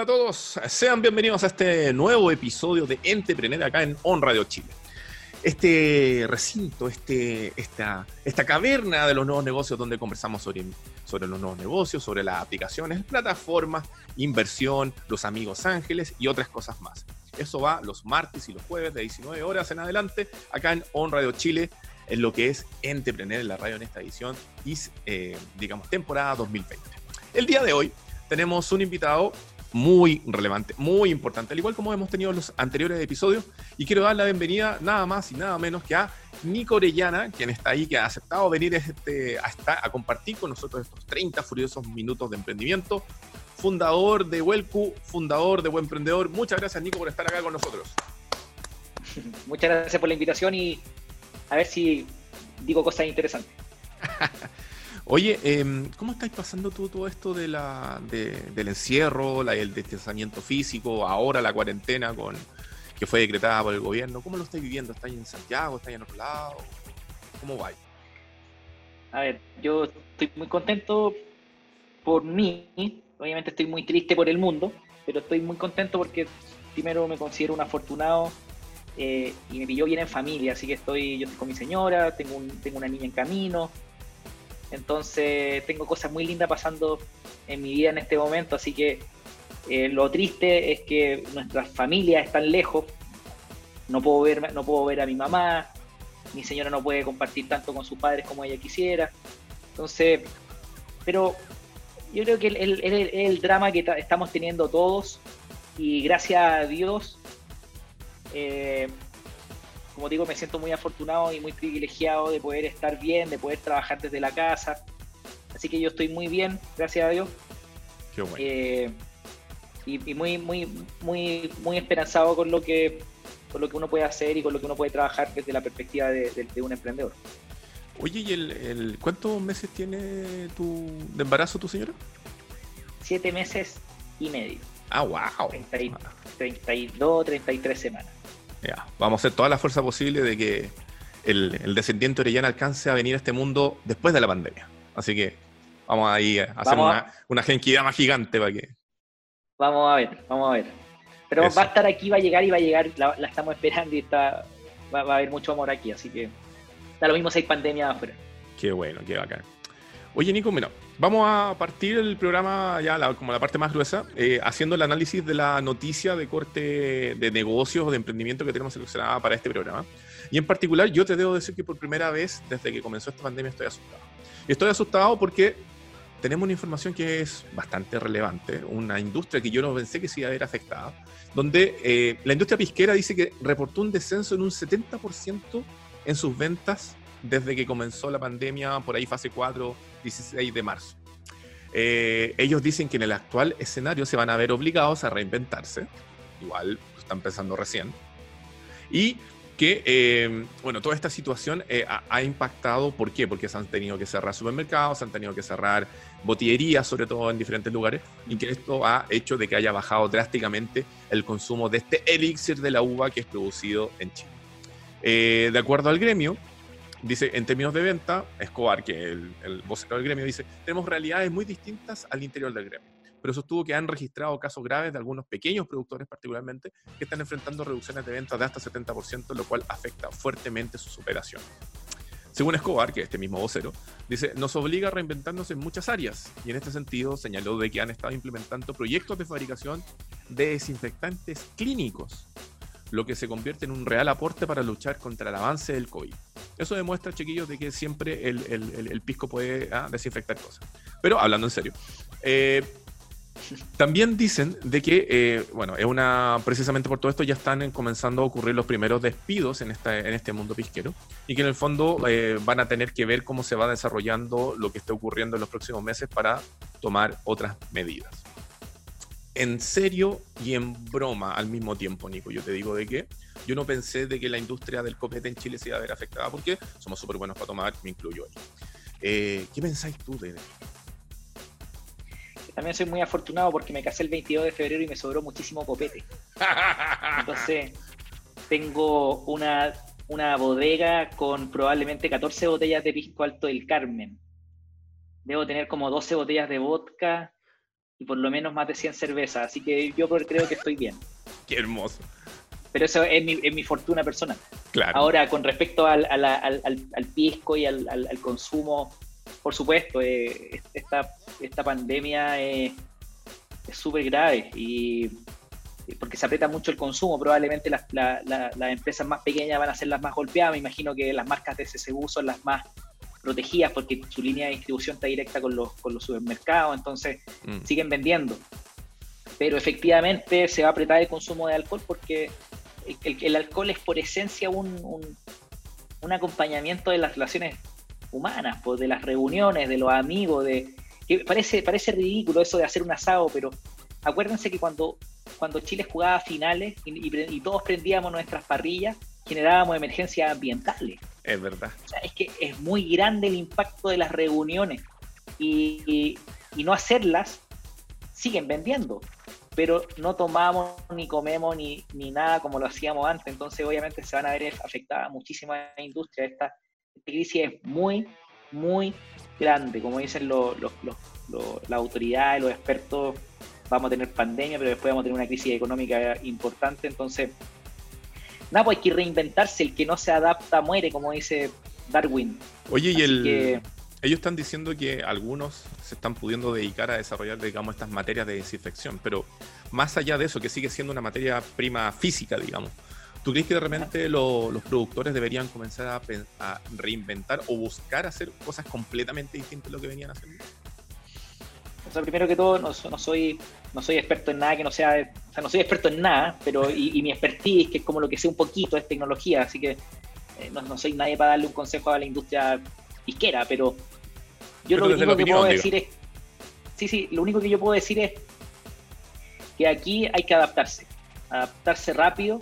Hola a todos, sean bienvenidos a este nuevo episodio de Entrepreneur acá en On Radio Chile. Este recinto, este, esta, esta caverna de los nuevos negocios donde conversamos sobre, sobre los nuevos negocios, sobre las aplicaciones, plataformas, inversión, los amigos ángeles y otras cosas más. Eso va los martes y los jueves de 19 horas en adelante acá en On Radio Chile en lo que es Entrepreneur en la radio en esta edición y, eh, digamos, temporada 2020. El día de hoy tenemos un invitado muy relevante, muy importante, al igual como hemos tenido en los anteriores episodios, y quiero dar la bienvenida nada más y nada menos que a Nico Orellana, quien está ahí, que ha aceptado venir este, a, a compartir con nosotros estos 30 furiosos minutos de emprendimiento, fundador de Huelcu, fundador de Buen Emprendedor. Muchas gracias, Nico, por estar acá con nosotros. Muchas gracias por la invitación y a ver si digo cosas interesantes. Oye, em, ¿cómo estáis pasando tú todo esto de la, del encierro, el distanciamiento físico, ahora la cuarentena con que fue decretada por el gobierno? ¿Cómo lo estáis viviendo? ¿Estáis en Santiago? ¿Estáis en otro lado? ¿Cómo va? A ver, yo estoy muy contento por mí. Obviamente estoy muy triste por el mundo, pero estoy muy contento porque primero me considero un afortunado eh, y me pilló bien en familia, así que estoy, yo estoy con mi señora, tengo, un, tengo una niña en camino, entonces tengo cosas muy lindas pasando en mi vida en este momento, así que eh, lo triste es que nuestras familias están lejos, no puedo, ver, no puedo ver a mi mamá, mi señora no puede compartir tanto con sus padres como ella quisiera, entonces, pero yo creo que es el, drama que estamos teniendo todos y gracias a Dios, eh, como digo, me siento muy afortunado y muy privilegiado de poder estar bien, de poder trabajar desde la casa. Así que yo estoy muy bien, gracias a Dios. Qué bueno. Eh, y, muy, muy, muy, muy esperanzado con lo que con lo que uno puede hacer y con lo que uno puede trabajar desde la perspectiva de, un emprendedor. Oye, ¿y el, cuántos meses tiene tu, de embarazo tu señora? Siete meses y medio. Ah, wow. 32, 33 semanas. Ya, vamos a hacer toda la fuerza posible de que el, descendiente Orellana alcance a venir a este mundo después de la pandemia. Así que vamos a ir a hacer una, una genquidad más gigante para que. Vamos a ver, vamos a ver. Pero va a estar aquí, va a llegar y va a llegar, la, estamos esperando y está, va, a haber mucho amor aquí, así que da lo mismo si hay pandemia afuera. Qué bueno, qué bacán. Oye, Nico, bueno, vamos a partir el programa ya como la parte más gruesa, eh, haciendo el análisis de la noticia de corte de negocios o de emprendimiento que tenemos seleccionada para este programa. Y en particular, yo te debo decir que por primera vez desde que comenzó esta pandemia estoy asustado. Estoy asustado porque tenemos una información que es bastante relevante, una industria que yo no pensé que se iba a ver afectada, donde eh, la industria pisquera dice que reportó un descenso en un 70% en sus ventas desde que comenzó la pandemia, por ahí fase 4, 16 de marzo. Eh, ellos dicen que en el actual escenario se van a ver obligados a reinventarse, igual están pensando recién, y que, eh, bueno, toda esta situación eh, ha, impactado, ¿por qué? Porque se han tenido que cerrar supermercados, se han tenido que cerrar botillerías, sobre todo en diferentes lugares, y que esto ha hecho de que haya bajado drásticamente el consumo de este elixir de la uva que es producido en Chile. de acuerdo al gremio, Dice, en términos de venta, Escobar, que el, el vocero del gremio, dice, tenemos realidades muy distintas al interior del gremio. Pero sostuvo que han registrado casos graves de algunos pequeños productores particularmente que están enfrentando reducciones de ventas de hasta 70%, lo cual afecta fuertemente sus operaciones. Según Escobar, que es este mismo vocero, dice, nos obliga a reinventarnos en muchas áreas y en este sentido señaló de que han estado implementando proyectos de fabricación de desinfectantes clínicos lo que se convierte en un real aporte para luchar contra el avance del COVID. Eso demuestra, chiquillos, de que siempre el, pisco puede ah, desinfectar cosas. Pero hablando en serio, eh, también dicen de que, eh, bueno, es una, precisamente por todo esto ya están comenzando a ocurrir los primeros despidos en, esta, en este mundo pisquero y que en el fondo eh, van a tener que ver cómo se va desarrollando lo que esté ocurriendo en los próximos meses para tomar otras medidas en serio y en broma al mismo tiempo, Nico. Yo te digo de que yo no pensé de que la industria del copete en Chile se iba a ver afectada porque somos súper buenos para tomar, me incluyo ahí. Eh, ¿Qué pensáis tú de También soy muy afortunado porque me casé el 22 de febrero y me sobró muchísimo copete. Entonces, tengo una, una bodega con probablemente 14 botellas de pisco alto del Carmen. Debo tener como 12 botellas de vodka, y por lo menos más de 100 cervezas. Así que yo creo que estoy bien. Qué hermoso. Pero eso es mi, es mi fortuna personal. Claro. Ahora, con respecto al, al, al, al pisco y al, consumo, por supuesto, eh, esta, esta pandemia es súper grave y porque se aprieta mucho el consumo, probablemente las, las empresas más pequeñas van a ser las más golpeadas, me imagino que las marcas de CCU son las más protegidas porque su línea de distribución está directa con los, con los supermercados, entonces mm. siguen vendiendo. Pero efectivamente se va a apretar el consumo de alcohol porque el, alcohol es por esencia un, un, acompañamiento de las relaciones humanas, pues, de las reuniones, de los amigos, de que parece, parece ridículo eso de hacer un asado, pero acuérdense que cuando, cuando Chile jugaba finales y todos prendíamos nuestras parrillas, generábamos emergencias ambientales. Es verdad. Es que es muy grande el impacto de las reuniones y, no hacerlas siguen vendiendo, pero no tomamos ni comemos ni, ni, nada como lo hacíamos antes, entonces obviamente se van a ver afectadas muchísimas industrias. Esta, crisis es muy, muy grande, como dicen las autoridades, los expertos, vamos a tener pandemia, pero después vamos a tener una crisis económica importante, entonces nada, pues hay que reinventarse, el que no se adapta muere, como dice Darwin. Oye, y el... Ellos están diciendo que algunos se están pudiendo dedicar a desarrollar, digamos, estas materias de desinfección, pero más allá de eso, que sigue siendo una materia prima física, digamos, ¿tú crees que de repente los productores deberían comenzar a, a, reinventar o buscar hacer cosas completamente distintas de lo que venían haciendo? O sea, primero que todo, no, soy, no soy experto en nada que no sea, o sea, no soy experto en nada, pero y, mi expertise, que es como lo que sé un poquito, es tecnología, así que eh, no, soy nadie para darle un consejo a la industria isquera, pero yo lo único que puedo decir es, sí, sí, lo único que yo puedo decir es que aquí hay que adaptarse, adaptarse rápido,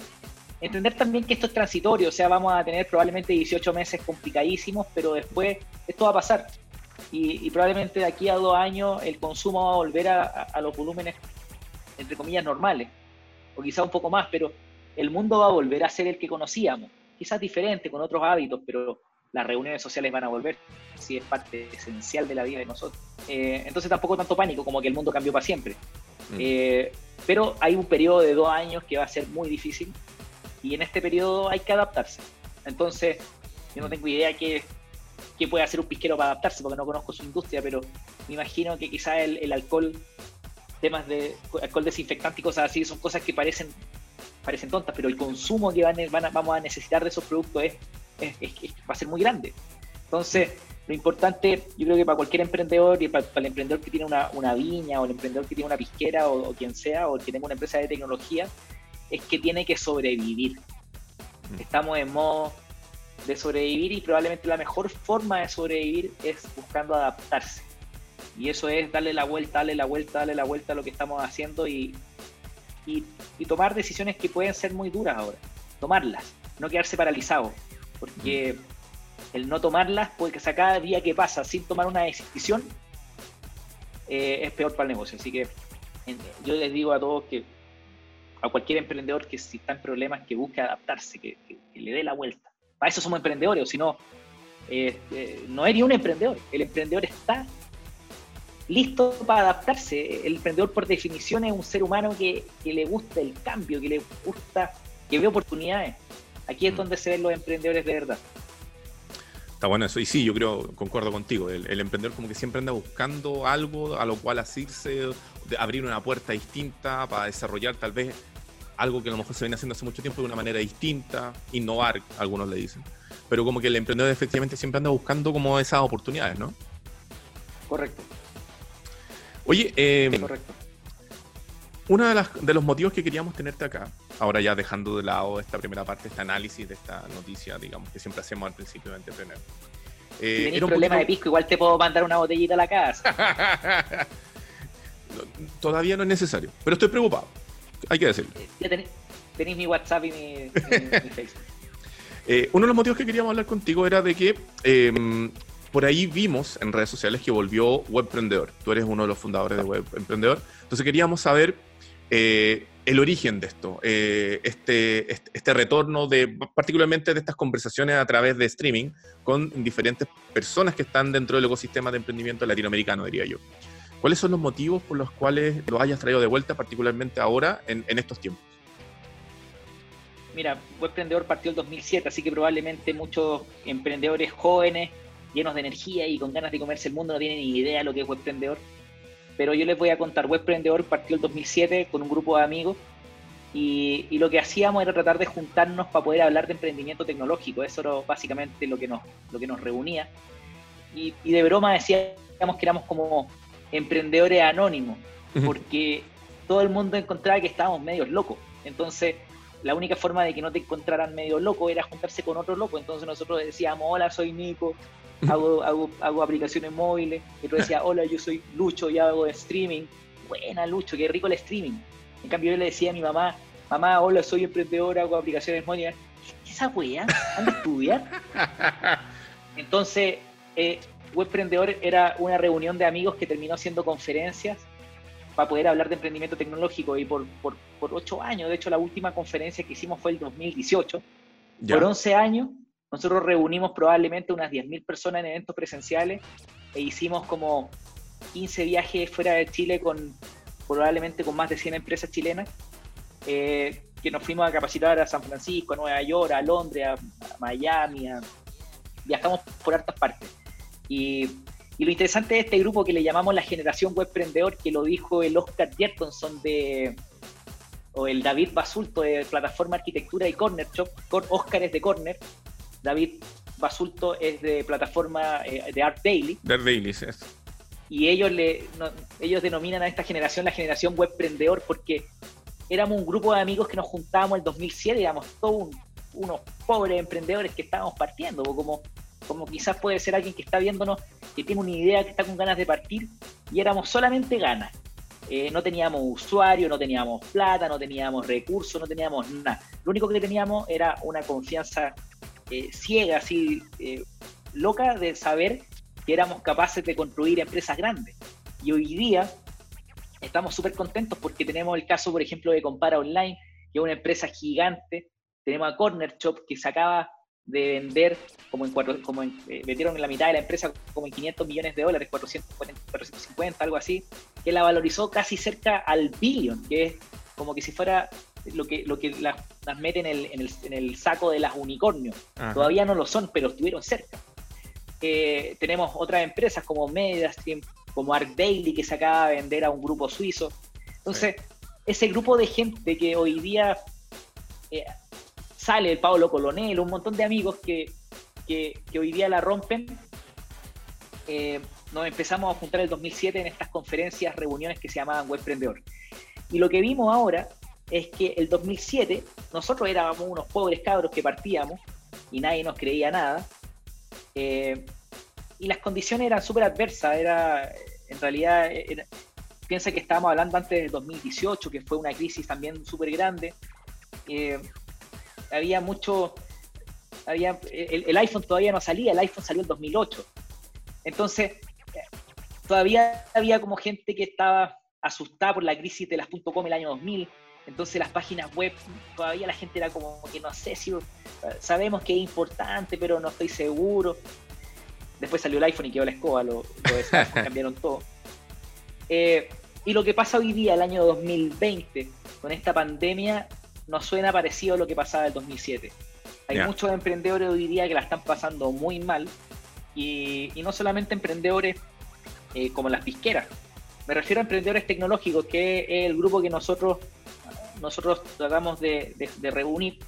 entender también que esto es transitorio, o sea, vamos a tener probablemente 18 meses complicadísimos, pero después esto va a pasar y, probablemente de aquí a dos años el consumo va a volver a, los volúmenes, entre comillas, normales, o quizá un poco más, pero el mundo va a volver a ser el que conocíamos, quizás diferente, con otros hábitos, pero las reuniones sociales van a volver, si es parte esencial de la vida de nosotros. Eh, entonces tampoco tanto pánico como que el mundo cambió para siempre. Mm. Eh, pero hay un periodo de dos años que va a ser muy difícil y en este periodo hay que adaptarse. Entonces, yo no tengo idea qué, qué puede hacer un pisquero para adaptarse, porque no conozco su industria, pero me imagino que quizá el, alcohol, temas de alcohol desinfectante y cosas así, son cosas que parecen, parecen tontas, pero el consumo que van, van vamos a necesitar de esos productos es, va a ser muy grande. Entonces, lo importante, yo creo que para cualquier emprendedor, y para, el emprendedor que tiene una, viña, o el emprendedor que tiene una pisquera, o, quien sea, o el que tenga una empresa de tecnología, es que tiene que sobrevivir. Mm. Estamos en modo de sobrevivir y probablemente la mejor forma de sobrevivir es buscando adaptarse. Y eso es darle la vuelta, darle la vuelta, darle la vuelta a lo que estamos haciendo y, y, tomar decisiones que pueden ser muy duras ahora. Tomarlas, no quedarse paralizado, porque el no tomarlas, puede que cada día que pasa sin tomar una decisión, eh, es peor para el negocio. Así que yo les digo a todos que a cualquier emprendedor que si está en problemas, que busque adaptarse, que le dé la vuelta para eso somos emprendedores, o si no, eh, eh, no eres un emprendedor. El emprendedor está listo para adaptarse. El emprendedor, por definición, es un ser humano que, le gusta el cambio, que le gusta, que ve oportunidades. Aquí es mm. donde se ven los emprendedores de verdad. Está bueno eso. Y sí, yo creo, concuerdo contigo. El, emprendedor como que siempre anda buscando algo a lo cual asirse, abrir una puerta distinta para desarrollar tal vez algo que a lo mejor se viene haciendo hace mucho tiempo de una manera distinta, innovar, algunos le dicen. Pero como que el emprendedor efectivamente siempre anda buscando como esas oportunidades, ¿no? Correcto. Oye, eh, correcto. uno de, de los motivos que queríamos tenerte acá, ahora ya dejando de lado esta primera parte, este análisis de esta noticia, digamos, que siempre hacemos al principio de entretener. Eh, si tenés problema de pisco, igual te puedo mandar una botellita a la casa. todavía no es necesario, pero estoy preocupado hay que decirlo. Ya tenéis mi WhatsApp y mi, Facebook. Eh, uno de los motivos que queríamos hablar contigo era de que em, por ahí vimos en redes sociales que volvió Webprendedor. Tú eres uno de los fundadores de Webemprendedor. Entonces queríamos saber eh, el origen de esto, eh, este, este, este, retorno de particularmente de estas conversaciones a través de streaming con diferentes personas que están dentro del ecosistema de emprendimiento latinoamericano, diría yo. ¿Cuáles son los motivos por los cuales lo hayas traído de vuelta, particularmente ahora, en, estos tiempos? Mira, Webprendedor partió el 2007, así que probablemente muchos emprendedores jóvenes, llenos de energía y con ganas de comerse el mundo, no tienen ni idea de lo que es Webprendedor. Pero yo les voy a contar, Webprendedor partió el 2007 con un grupo de amigos y, lo que hacíamos era tratar de juntarnos para poder hablar de emprendimiento tecnológico. Eso era básicamente lo que nos, lo que nos reunía. Y de broma decíamos que éramos como emprendedores anónimos, porque todo el mundo encontraba que estábamos medios locos. Entonces, la única forma de que no te encontraran medio loco era juntarse con otro loco. Entonces nosotros decíamos, hola, soy Nico, hago, hago, hago aplicaciones móviles. Y otro decía, hola, yo soy Lucho y hago streaming. Buena, Lucho, qué rico el streaming. En cambio, yo le decía a mi mamá, mamá, hola, soy emprendedor, hago aplicaciones móviles. ¿Qué esa wea? ¿Anda a estudiar? Entonces, eh, Webprendedor era una reunión de amigos que terminó siendo conferencias para poder hablar de emprendimiento tecnológico y por, por, por ocho años, de hecho la última conferencia que hicimos fue el 2018, por 11 años nosotros reunimos probablemente unas 10.000 personas en eventos presenciales e hicimos como 15 viajes fuera de Chile con probablemente con más de 100 empresas chilenas, eh, que nos fuimos a capacitar a San Francisco, a Nueva York, a Londres, a, Miami, viajamos por hartas partes. Y, lo interesante de este grupo que le llamamos la generación webprendedor, que lo dijo el Oscar Jertonson de, o el David Basulto de Plataforma Arquitectura y Corner Shop, Oscar es de Corner, David Basulto es de plataforma eh, de Art Daily. De Art Daily, sí. Y ellos, le, ellos denominan a esta generación la generación webprendedor porque éramos un grupo de amigos que nos juntábamos en el 2007, digamos, todos unos pobres emprendedores que estábamos partiendo, como como quizás puede ser alguien que está viéndonos, que tiene una idea, que está con ganas de partir, y éramos solamente ganas. Eh, no teníamos usuario, no teníamos plata, no teníamos recursos, no teníamos nada. Lo único que teníamos era una confianza eh, ciega, así, eh, loca de saber que éramos capaces de construir empresas grandes. Y hoy día estamos súper contentos porque tenemos el caso, por ejemplo, de Compara Online, que es una empresa gigante. Tenemos a Corner Shop, que sacaba de vender, como en cuatro, como en, eh, vendieron en la mitad de la empresa como en 500 millones de dólares, 440, 450, algo así, que la valorizó casi cerca al billón, que es como que si fuera lo que, lo que las, meten en el, en, el, en el, saco de las unicornios. Todavía no lo son, pero estuvieron cerca. Eh, tenemos otras empresas como MediaStream, como Arc Daily, que se acaba de vender a un grupo suizo. Entonces, ese grupo de gente que hoy día eh, sale el Pablo Colonel, un montón de amigos que, hoy día la rompen. Eh, nos empezamos a juntar el 2007 en estas conferencias, reuniones que se llamaban Webprendedor. Y lo que vimos ahora es que el 2007 nosotros éramos unos pobres cabros que partíamos y nadie nos creía nada. Eh, y las condiciones eran súper adversas. Era, en realidad, piensa que estábamos hablando antes del 2018, que fue una crisis también súper grande. Eh, había mucho, había, el, iPhone todavía no salía, el iPhone salió en 2008. Entonces, todavía había como gente que estaba asustada por la crisis de las .com el año 2000. Entonces las páginas web, todavía la gente era como que no sé si sabemos que es importante, pero no estoy seguro. Después salió el iPhone y quedó la escoba, lo, cambiaron todo. Eh, y lo que pasa hoy día, el año 2020, con esta pandemia, no suena parecido a lo que pasaba en el 2007. Hay muchos emprendedores hoy día que la están pasando muy mal y, no solamente emprendedores eh, como las pisqueras. Me refiero a emprendedores tecnológicos, que es el grupo que nosotros, nosotros tratamos de, reunir.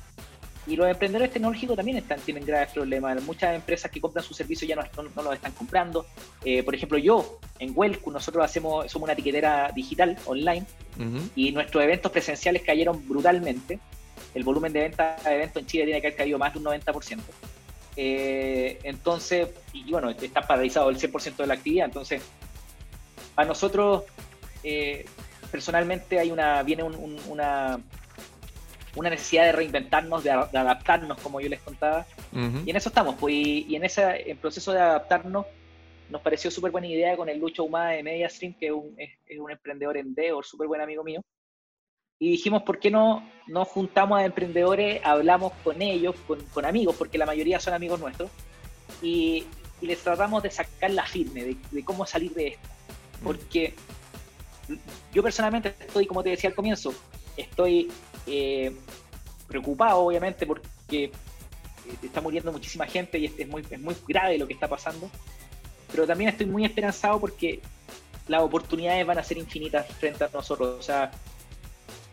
Y los emprendedores tecnológicos también están, tienen graves problemas. Muchas empresas que compran su servicio ya no, no, los están comprando. Eh, por ejemplo, yo, en Welcu, nosotros hacemos, somos una etiquetera digital online y nuestros eventos presenciales cayeron brutalmente. El volumen de venta de eventos en Chile tiene que haber caído más de un 90%. Eh, entonces, y, bueno, está paralizado el 100% de la actividad. Entonces, a nosotros, eh, personalmente, hay una, viene una, una necesidad de reinventarnos, de, adaptarnos, como yo les contaba. Y en eso estamos, pues, y, en ese proceso de adaptarnos, nos pareció súper buena idea con el Lucho Humada de MediaStream, que es un, es, un emprendedor en Endeavor, súper buen amigo mío. Y dijimos, ¿por qué no nos juntamos a emprendedores, hablamos con ellos, con, amigos, porque la mayoría son amigos nuestros, y, les tratamos de sacar la firme, de, cómo salir de esto. porque yo personalmente estoy, como te decía al comienzo, estoy eh, preocupado obviamente porque está muriendo muchísima gente y es muy, es muy grave lo que está pasando, pero también estoy muy esperanzado porque las oportunidades van a ser infinitas frente a nosotros. O sea,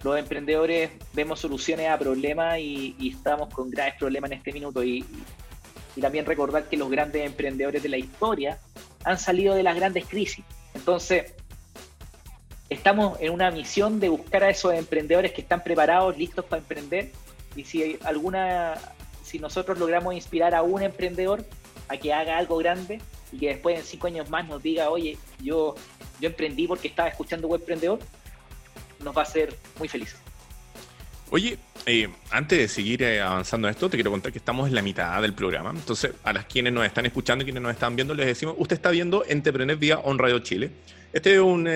los emprendedores vemos soluciones a problemas y, estamos con graves problemas en este minuto. Y, y, también recordar que los grandes emprendedores de la historia han salido de las grandes crisis. Entonces, estamos en una misión de buscar a esos emprendedores que están preparados, listos para emprender. Y si alguna, si nosotros logramos inspirar a un emprendedor a que haga algo grande y que después en cinco años más nos diga, oye, yo, yo emprendí porque estaba escuchando Web Emprendedor, nos va a hacer muy felices. Oye, eh, antes de seguir eh, avanzando en esto, te quiero contar que estamos en la mitad del programa. Entonces, a las quienes nos están escuchando y quienes nos están viendo, les decimos, usted está viendo Entrepreneur vía On Radio Chile. Este es un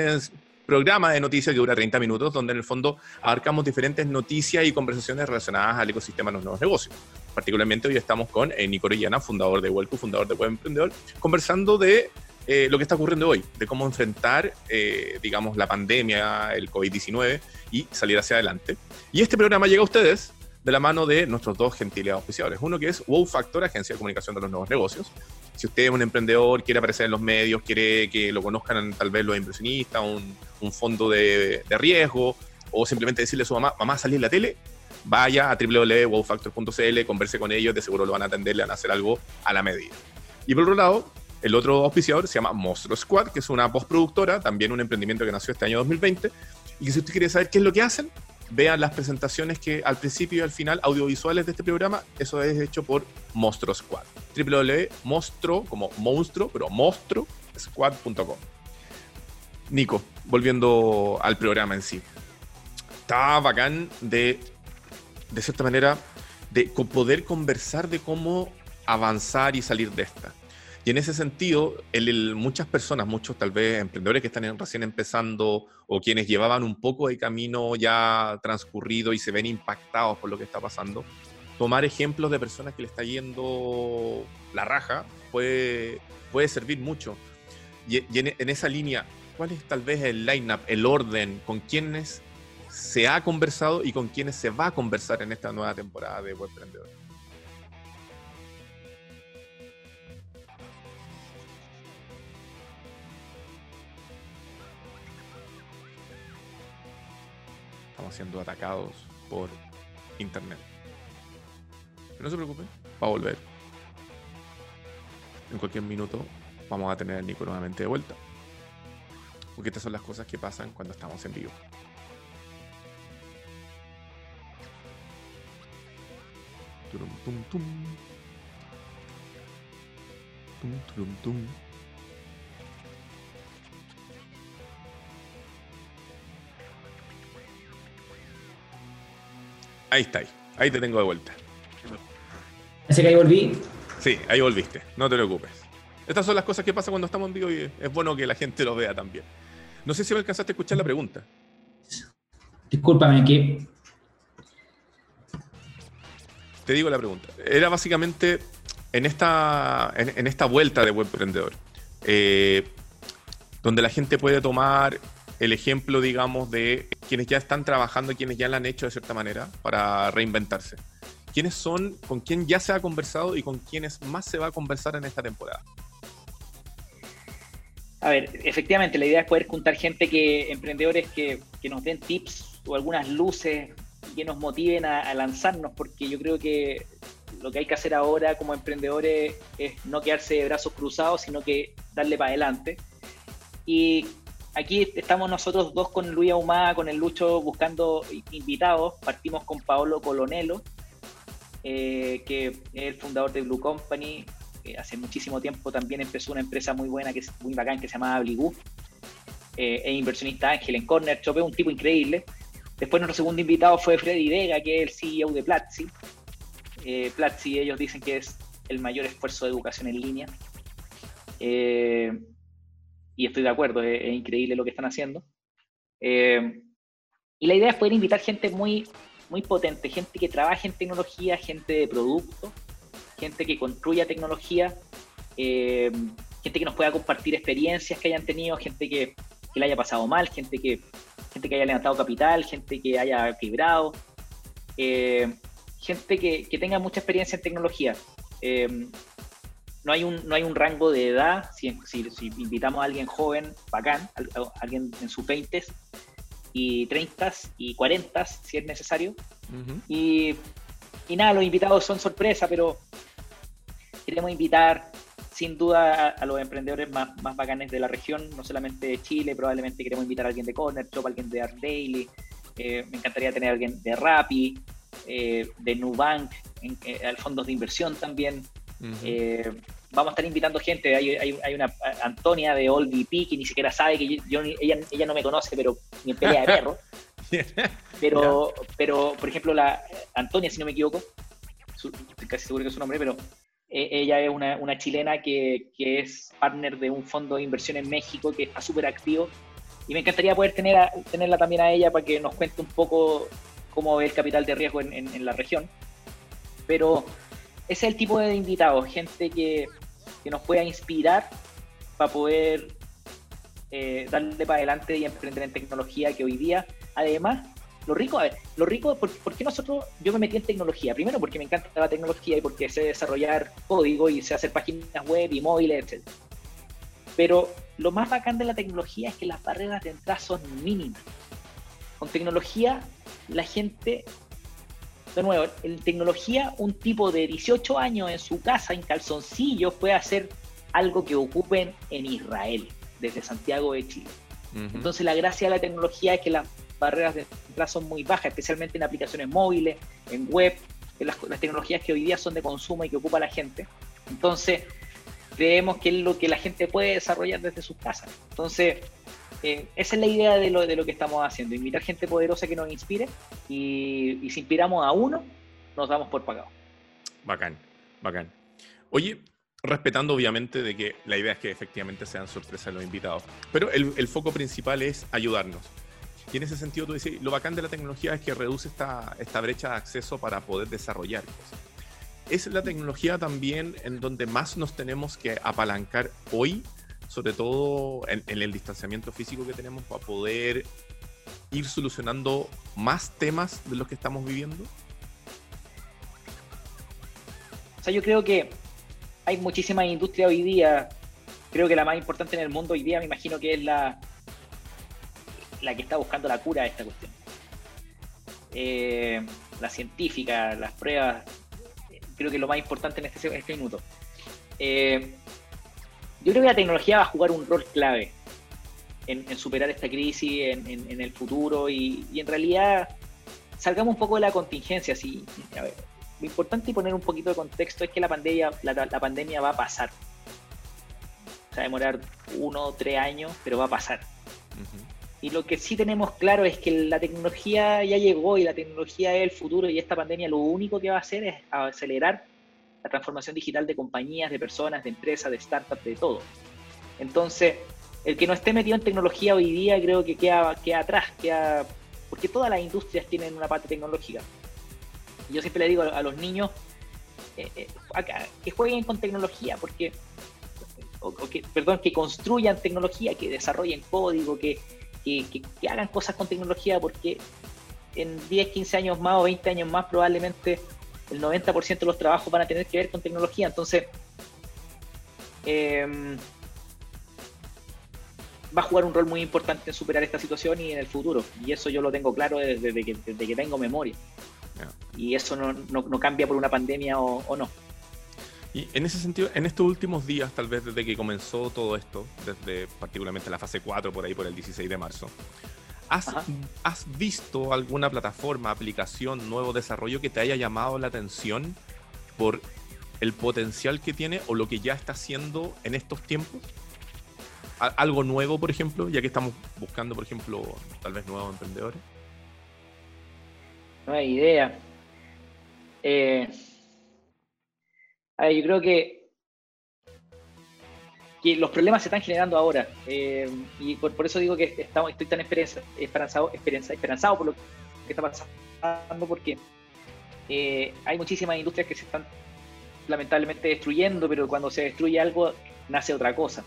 programa de noticias que dura 30 minutos, donde en el fondo abarcamos diferentes noticias y conversaciones relacionadas al ecosistema de los nuevos negocios. Particularmente hoy estamos con eh, Nico Orellana, fundador de Welco, fundador de Web Emprendedor, conversando de eh, lo que está ocurriendo hoy, de cómo enfrentar, eh, digamos, la pandemia, el COVID-19 y salir hacia adelante. Y este programa llega a ustedes de la mano de nuestros dos gentiles auspiciadores. Uno que es Wow Factor, agencia de comunicación de los nuevos negocios. Si usted es un emprendedor, quiere aparecer en los medios, quiere que lo conozcan tal vez los inversionistas, un, un fondo de, de, riesgo, o simplemente decirle a su mamá, mamá, salí en la tele, vaya a www.wowfactor.cl, converse con ellos, de seguro lo van a atender, le van a hacer algo a la medida. Y por otro lado, el otro auspiciador se llama Monstro Squad, que es una postproductora, también un emprendimiento que nació este año 2020, y que si usted quiere saber qué es lo que hacen, vean las presentaciones que al principio y al final, audiovisuales de este programa, eso es hecho por Monstro Squad. www.monstro, como monstruo, pero monstrosquad.com. Nico, volviendo al programa en sí. Está bacán de, de cierta manera, de poder conversar de cómo avanzar y salir de esta. Y en ese sentido, el, muchas personas, muchos tal vez emprendedores que están recién empezando o quienes llevaban un poco de camino ya transcurrido y se ven impactados por lo que está pasando, tomar ejemplos de personas que le está yendo la raja puede, puede servir mucho. Y, en, en, esa línea, ¿cuál es tal vez el line-up, el orden con quienes se ha conversado y con quienes se va a conversar en esta nueva temporada de Web? Siendo atacados por internet. Pero no se preocupen, va a volver. En cualquier minuto vamos a tener a Nico nuevamente de vuelta. Porque estas son las cosas que pasan cuando estamos en vivo. Tum, tum, tum. Ahí está, ahí. te tengo de vuelta. Así que ahí volví. Sí, ahí volviste, no te preocupes. Estas son las cosas que pasan cuando estamos en vivo y es bueno que la gente lo vea también. No sé si me alcanzaste a escuchar la pregunta. Discúlpame, ¿qué? Te digo la pregunta. Era básicamente en esta, en, esta vuelta de Web Emprendedor, eh, donde la gente puede tomar el ejemplo, digamos, de quienes ya están trabajando, quienes ya lo han hecho de cierta manera para reinventarse. ¿Quiénes son, con quién ya se ha conversado y con quiénes más se va a conversar en esta temporada? A ver, efectivamente, la idea es poder juntar gente que, emprendedores que, que nos den tips o algunas luces que nos motiven a, a, lanzarnos, porque yo creo que lo que hay que hacer ahora como emprendedores es no quedarse de brazos cruzados, sino que darle para adelante. Y aquí estamos nosotros dos con Luis Ahumada, con el Lucho, buscando invitados. Partimos con Paolo Colonelo, eh, que es el fundador de Blue Company. hace muchísimo tiempo también empezó una empresa muy buena, que es muy bacán, que se llama Bligú. Eh, es inversionista ángel en Corner Shop, es un tipo increíble. Después nuestro segundo invitado fue Freddy Vega, que es el CEO de Platzi. Eh, Platzi ellos dicen que es el mayor esfuerzo de educación en línea. Eh, y estoy de acuerdo, es, increíble lo que están haciendo. Eh, y la idea es poder invitar gente muy, muy potente, gente que trabaje en tecnología, gente de producto, gente que construya tecnología, eh, gente que nos pueda compartir experiencias que hayan tenido, gente que, que le haya pasado mal, gente que, gente que haya levantado capital, gente que haya quebrado, eh, gente que, que, tenga mucha experiencia en tecnología. No hay un, no hay un rango de edad, si, si, si invitamos a alguien joven, bacán, a, alguien en sus 20 y 30 y 40 si es necesario. y, y, nada, los invitados son sorpresa, pero queremos invitar sin duda a, los emprendedores más, más bacanes de la región, no solamente de Chile, probablemente queremos invitar a alguien de Corner Shop, alguien de Art Daily, eh, me encantaría tener a alguien de Rappi, eh, de Nubank, en, eh, al fondos de inversión también. Eh, vamos a estar invitando gente. Hay, hay, hay, una Antonia de All VP que ni siquiera sabe que yo, ella, ella, no me conoce, pero en pelea de perro. pero, pero, por ejemplo, la Antonia, si no me equivoco, estoy casi seguro que es su nombre, pero eh, ella es una, una chilena que, que, es partner de un fondo de inversión en México que está súper activo. Y me encantaría poder tener a, tenerla también a ella para que nos cuente un poco cómo ve el capital de riesgo en, en, en la región. Pero ese es el tipo de invitados, gente que, que nos pueda inspirar para poder eh, darle para adelante y emprender en tecnología que hoy día, además, lo rico, a ver, lo rico, ¿por, qué nosotros, yo me metí en tecnología? Primero porque me encanta la tecnología y porque sé desarrollar código y sé hacer páginas web y móviles, etc. Pero lo más bacán de la tecnología es que las barreras de entrada son mínimas. Con tecnología, la gente de nuevo, en tecnología, un tipo de 18 años en su casa, en calzoncillos, puede hacer algo que ocupen en Israel, desde Santiago de Chile. Entonces, la gracia de la tecnología es que las barreras de entrada son muy bajas, especialmente en aplicaciones móviles, en web, en las, las tecnologías que hoy día son de consumo y que ocupa la gente. Entonces, creemos que es lo que la gente puede desarrollar desde sus casas. Entonces, eh, esa es la idea de lo, de lo que estamos haciendo, invitar gente poderosa que nos inspire y, si inspiramos a uno, nos damos por pagado. Bacán, bacán. Oye, respetando obviamente de que la idea es que efectivamente sean sorpresas los invitados, pero el, el, foco principal es ayudarnos. Y en ese sentido tú dices, lo bacán de la tecnología es que reduce esta, esta brecha de acceso para poder desarrollar cosas. Es la tecnología también en donde más nos tenemos que apalancar hoy sobre todo en, el distanciamiento físico que tenemos para poder ir solucionando más temas de los que estamos viviendo? O sea, yo creo que hay muchísimas industrias hoy día. Creo que la más importante en el mundo hoy día, me imagino que es la, la que está buscando la cura de esta cuestión. Eh, la científica, las pruebas, creo que lo más importante en este, este minuto. Eh, yo creo que la tecnología va a jugar un rol clave en, superar esta crisis, en, el futuro y, en realidad salgamos un poco de la contingencia. Si, lo importante y poner un poquito de contexto es que la pandemia, la, pandemia va a pasar. Va a demorar uno o tres años, pero va a pasar. Y lo que sí tenemos claro es que la tecnología ya llegó y la tecnología es el futuro y esta pandemia lo único que va a hacer es acelerar la transformación digital de compañías, de personas, de empresas, de startups, de todo. Entonces, el que no esté metido en tecnología hoy día creo que queda, queda atrás, queda, porque todas las industrias tienen una parte tecnológica. yo siempre le digo a, los niños eh, eh, que jueguen con tecnología, porque, o, que, perdón, que construyan tecnología, que desarrollen código, que, que, que hagan cosas con tecnología, porque en 10, 15 años más o 20 años más probablemente el 90% de los trabajos van a tener que ver con tecnología. Entonces, em, va a jugar un rol muy importante en superar esta situación y en el futuro. Y eso yo lo tengo claro desde, que, que, tengo memoria. Y eso no, no, cambia por una pandemia o, o, no. Y en ese sentido, en estos últimos días, tal vez desde que comenzó todo esto, desde particularmente la fase 4, por ahí por el 16 de marzo, ¿Has, visto alguna plataforma, aplicación, nuevo desarrollo que te haya llamado la atención por el potencial que tiene o lo que ya está haciendo en estos tiempos? ¿Algo nuevo, por ejemplo, ya que estamos buscando, por ejemplo, tal vez nuevos emprendedores? No hay idea. Eh, a ver, yo creo que que los problemas se están generando ahora. Eh, y por, eso digo que estamos, estoy tan esperanzado, esperanzado por lo que está pasando, porque eh, hay muchísimas industrias que se están lamentablemente destruyendo, pero cuando se destruye algo, nace otra cosa.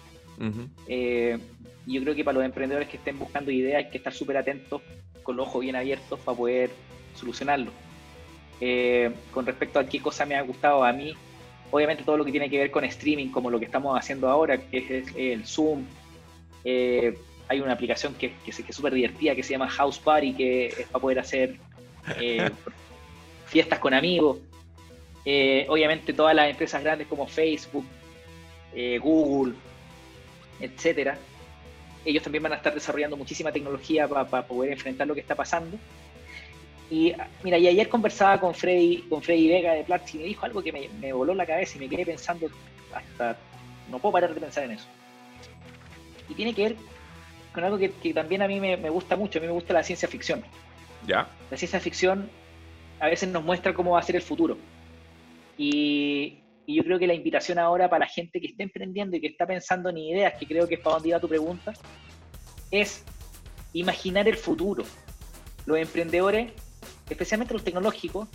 Eh, Y yo creo que para los emprendedores que estén buscando ideas hay que estar súper atentos, con los ojos bien abiertos para poder solucionarlo. Con respecto a qué cosa me ha gustado a mí, obviamente todo lo que tiene que ver con streaming, como lo que estamos haciendo ahora, que es el Zoom. Eh, hay una aplicación que, que, es súper divertida que se llama House Party, que es para poder hacer eh, fiestas con amigos. obviamente todas las empresas grandes como Facebook, Google, etcétera, ellos también van a estar desarrollando muchísima tecnología para poder enfrentar lo que está pasando. Y mira, y ayer conversaba con Freddy, con Freddy Vega de Platzi y me dijo algo que me, voló la cabeza y me quedé pensando hasta no puedo parar de pensar en eso. Y tiene que ver con algo que, también a mí me, gusta mucho, a mí me gusta la ciencia ficción. ¿Ya? La ciencia ficción a veces nos muestra cómo va a ser el futuro. Y, y yo creo que la invitación ahora para la gente que está emprendiendo y que está pensando en ideas, que creo que es para donde iba tu pregunta, es imaginar el futuro. Los emprendedores, especialmente los tecnológicos,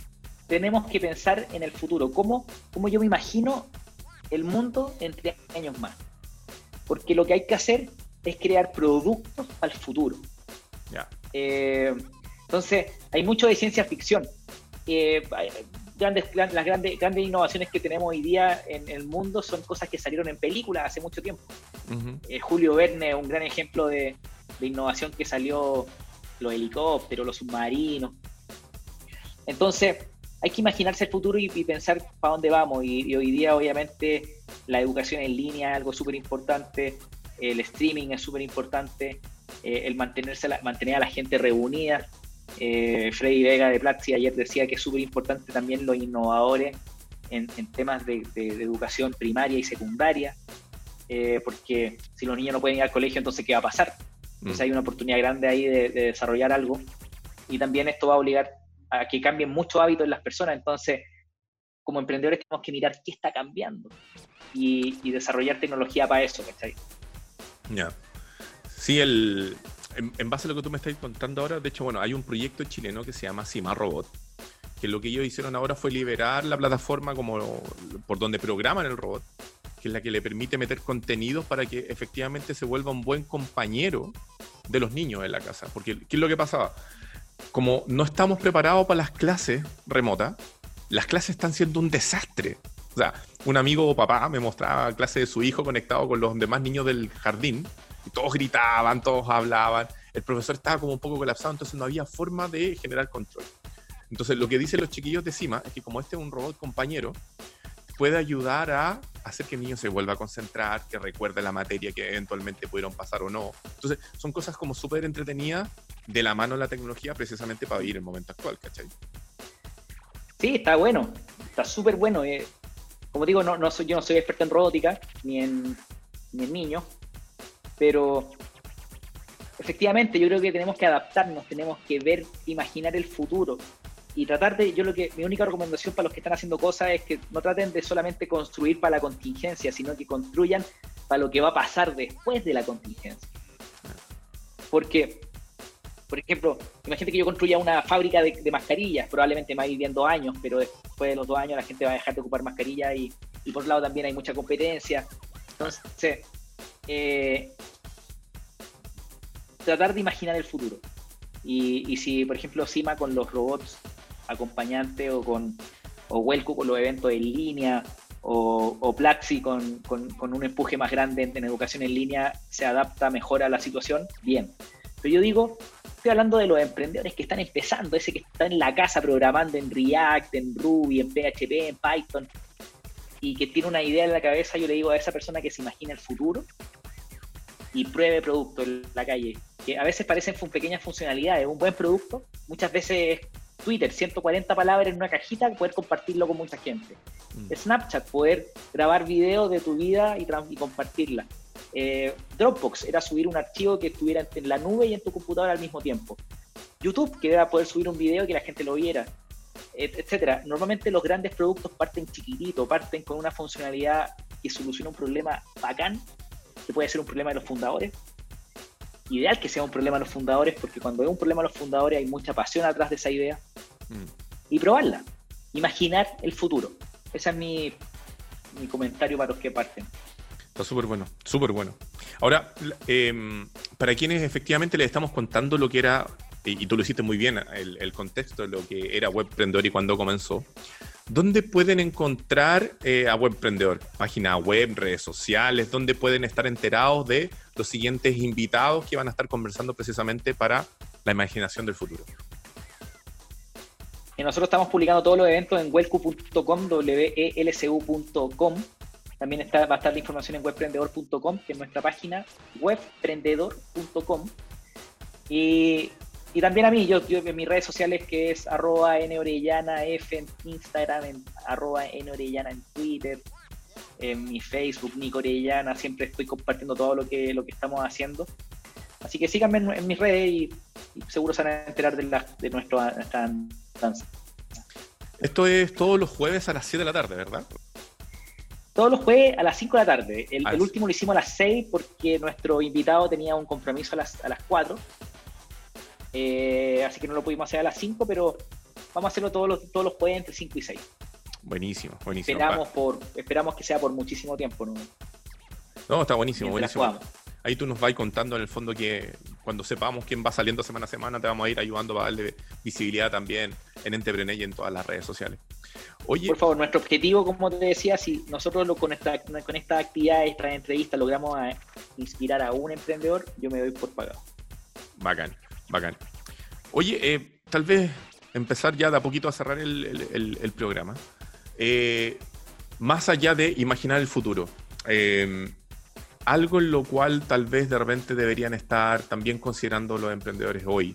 tenemos que pensar en el futuro. ¿Cómo, cómo yo me imagino el mundo en tres años más? Porque lo que hay que hacer es crear productos para el futuro. Eh, entonces, hay mucho de ciencia ficción. Eh, grandes, las grandes, grandes innovaciones que tenemos hoy día en el mundo son cosas que salieron en películas hace mucho tiempo. Eh, Julio Verne, un gran ejemplo de, innovación que salió los helicópteros, los submarinos. Entonces, hay que imaginarse el futuro y, pensar para dónde vamos. Y, hoy día, obviamente, la educación en línea es algo súper importante, el streaming es súper importante, eh, el mantenerse mantener a la gente reunida. Eh, Freddy Vega de Platzi ayer decía que es súper importante también los innovadores en, temas de, educación primaria y secundaria, eh, porque si los niños no pueden ir al colegio, entonces ¿qué va a pasar? Entonces mm. hay una oportunidad grande ahí de, desarrollar algo y también esto va a obligar a que cambien muchos hábitos en las personas, entonces como emprendedores tenemos que mirar qué está cambiando y, desarrollar tecnología para eso. Ya. Sí, el, en, base a lo que tú me estás contando ahora, de hecho, bueno, hay un proyecto chileno que se llama Cima Robot, que lo que ellos hicieron ahora fue liberar la plataforma como por donde programan el robot, que es la que le permite meter contenidos para que efectivamente se vuelva un buen compañero de los niños en la casa. Porque, ¿qué es lo que pasaba? Como no estamos preparados para las clases remotas, las clases están siendo un desastre. O sea, un amigo o papá me mostraba clase de su hijo conectado con los demás niños del jardín y todos gritaban, todos hablaban. El profesor estaba como un poco colapsado, entonces no había forma de generar control. Entonces, lo que dicen los chiquillos de CIMA es que como este es un robot compañero, puede ayudar a hacer que el niño se vuelva a concentrar, que recuerde la materia que eventualmente pudieron pasar o no. Entonces, son cosas como súper entretenidas de la mano la tecnología precisamente para vivir el momento actual, ¿cachai? Sí, está bueno, está súper bueno. Eh, como digo, no, no soy, yo no soy experto en robótica ni en, ni en niños, pero efectivamente yo creo que tenemos que adaptarnos, tenemos que ver, imaginar el futuro y tratar de, yo lo que, mi única recomendación para los que están haciendo cosas es que no traten de solamente construir para la contingencia, sino que construyan para lo que va a pasar después de la contingencia. Porque, por ejemplo, imagínate que yo construya una fábrica de, mascarillas, probablemente me va a años, pero después de los dos años la gente va a dejar de ocupar mascarillas y, por otro lado también hay mucha competencia. Entonces, eh, tratar de imaginar el futuro. Y, si, por ejemplo, Cima con los robots acompañantes o con o Welco con los eventos en línea o, o Plaxi con, con, un empuje más grande en, educación en línea se adapta mejor a la situación, bien. Pero yo digo, estoy hablando de los emprendedores que están empezando, ese que está en la casa programando en React, en Ruby, en PHP, en Python, y que tiene una idea en la cabeza, yo le digo a esa persona que se imagina el futuro y pruebe producto en la calle, que a veces parecen pequeñas funcionalidades. Un buen producto, muchas veces Twitter, 140 palabras en una cajita, poder compartirlo con mucha gente. Mm. Snapchat, poder grabar videos de tu vida y, y compartirla. Eh, Dropbox era subir un archivo que estuviera en la nube y en tu computadora al mismo tiempo. YouTube, que era poder subir un video y que la gente lo viera, etcétera. Normalmente los grandes productos parten chiquitito, parten con una funcionalidad que soluciona un problema bacán que puede ser un problema de los fundadores. Ideal que sea un problema de los fundadores, porque cuando hay un problema de los fundadores hay mucha pasión atrás de esa idea. Mm. Y probarla. Imaginar el futuro. Ese es mi, mi comentario para los que parten. Está súper bueno, súper bueno. Ahora, em, para quienes efectivamente les estamos contando lo que era, y, tú lo hiciste muy bien, el, contexto de lo que era Webprendedor y cuando comenzó, ¿dónde pueden encontrar eh, a Webprendedor? Página web, redes sociales, ¿dónde pueden estar enterados de los siguientes invitados que van a estar conversando precisamente para la imaginación del futuro? nosotros estamos publicando todos los eventos en welcu.com, welcu.com también está, va a estar la información en webprendedor.com, que es nuestra página, webprendedor.com. Y, y, también a mí, yo, yo, en mis redes sociales, que es arroba en Instagram, en arroba norellana en Twitter, en mi Facebook, Nico Orellana, siempre estoy compartiendo todo lo que, lo que estamos haciendo. Así que síganme en, mis redes y, seguro se van a enterar de, la, de nuestro, nuestra danza. Esto es todos los jueves a las 7 de la tarde, ¿verdad? Todos los jueves a las 5 de la tarde. El, ah, último lo hicimos a las 6 porque nuestro invitado tenía un compromiso a las, a las 4. Eh, así que no lo pudimos hacer a las 5, pero vamos a hacerlo todos los, todos los jueves entre 5 y 6. Buenísimo, buenísimo. Esperamos, por, esperamos que sea por muchísimo tiempo. No, no está buenísimo, buenísimo. Ahí tú nos vas contando en el fondo que cuando sepamos quién va saliendo semana a semana, te vamos a ir ayudando para darle visibilidad también en Entrepreneur y en todas las redes sociales. Oye, por favor, nuestro objetivo, como te decía, si nosotros lo, con, esta, con esta actividad, esta entrevista, logramos a inspirar a un emprendedor, yo me doy por pagado. Bacán, bacán. Oye, eh, tal vez empezar ya de a poquito a cerrar el, programa. Eh, más allá de imaginar el futuro, eh, algo en lo cual tal vez de repente deberían estar también considerando los emprendedores hoy.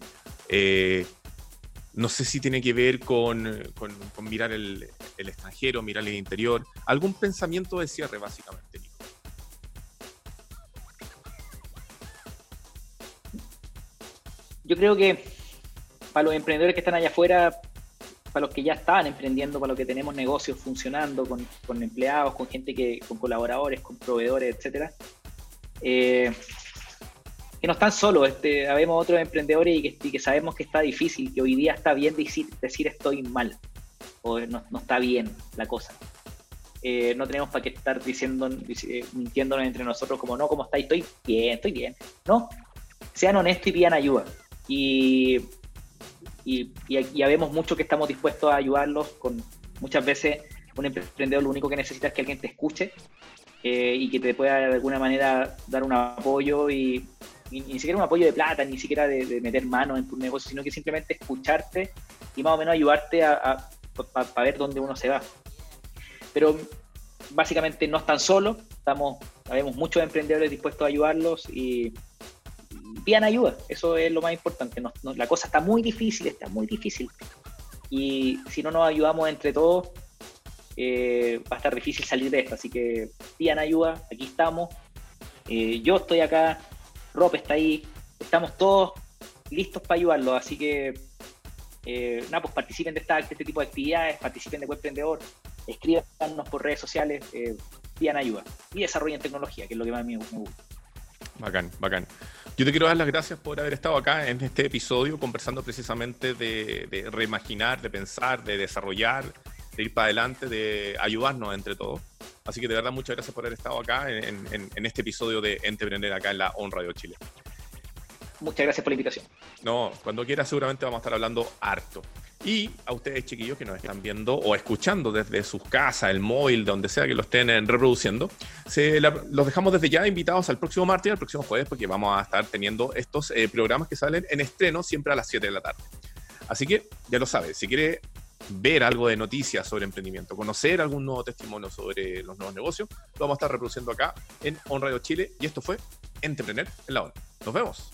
No sé si tiene que ver con, mirar el, extranjero, mirar el interior. Algún pensamiento de cierre, básicamente, Nico. Yo creo que para los emprendedores que están allá afuera, para los que ya están emprendiendo, para los que tenemos negocios funcionando con, con empleados, con gente que, con colaboradores, con proveedores, etcétera, eh, que no están solos, este, habemos otros emprendedores y que, que, sabemos que está difícil, que hoy día está bien decir, decir estoy mal o no, no está bien la cosa. Eh, no tenemos para qué estar diciendo, eh, mintiéndonos entre nosotros como no, ¿cómo estáis? Estoy bien, estoy bien. No, sean honestos y pidan ayuda. Y, y, y, habemos mucho que estamos dispuestos a ayudarlos con muchas veces un emprendedor lo único que necesita es que alguien te escuche eh, y que te pueda de alguna manera dar un apoyo y, ni, siquiera un apoyo de plata, ni siquiera de, meter mano en tu negocio, sino que simplemente escucharte y más o menos ayudarte a, ver dónde uno se va. Pero básicamente no están solos, estamos, muchos emprendedores dispuestos a ayudarlos y, pidan ayuda, eso es lo más importante. la cosa está muy difícil, está muy difícil. Y si no nos ayudamos entre todos, eh, va a estar difícil salir de esto. Así que pidan ayuda, aquí estamos. Eh, yo estoy acá, Rob está ahí, estamos todos listos para ayudarlo, así que eh, pues participen de, esta, este tipo de actividades, participen de Webprendedor, escríbanos por redes sociales, eh, pidan ayuda y desarrollen tecnología, que es lo que más me, me gusta. Bacán, bacán. Yo te quiero dar las gracias por haber estado acá en este episodio conversando precisamente de, de reimaginar, de pensar, de desarrollar, de ir para adelante, de ayudarnos entre todos. Así que de verdad muchas gracias por haber estado acá en, este episodio de Entreprender acá en la On Radio Chile. Muchas gracias por la invitación. No, cuando quiera seguramente vamos a estar hablando harto. Y a ustedes chiquillos que nos están viendo o escuchando desde sus casas, el móvil, donde sea que lo estén reproduciendo, se los dejamos desde ya invitados al próximo martes al próximo jueves porque vamos a estar teniendo estos eh, programas que salen en estreno siempre a las 7 de la tarde. Así que ya lo sabes, si quiere ver algo de noticias sobre emprendimiento, conocer algún nuevo testimonio sobre los nuevos negocios, lo vamos a estar reproduciendo acá en On Radio Chile. Y esto fue Entreprener en la ONU. Nos vemos.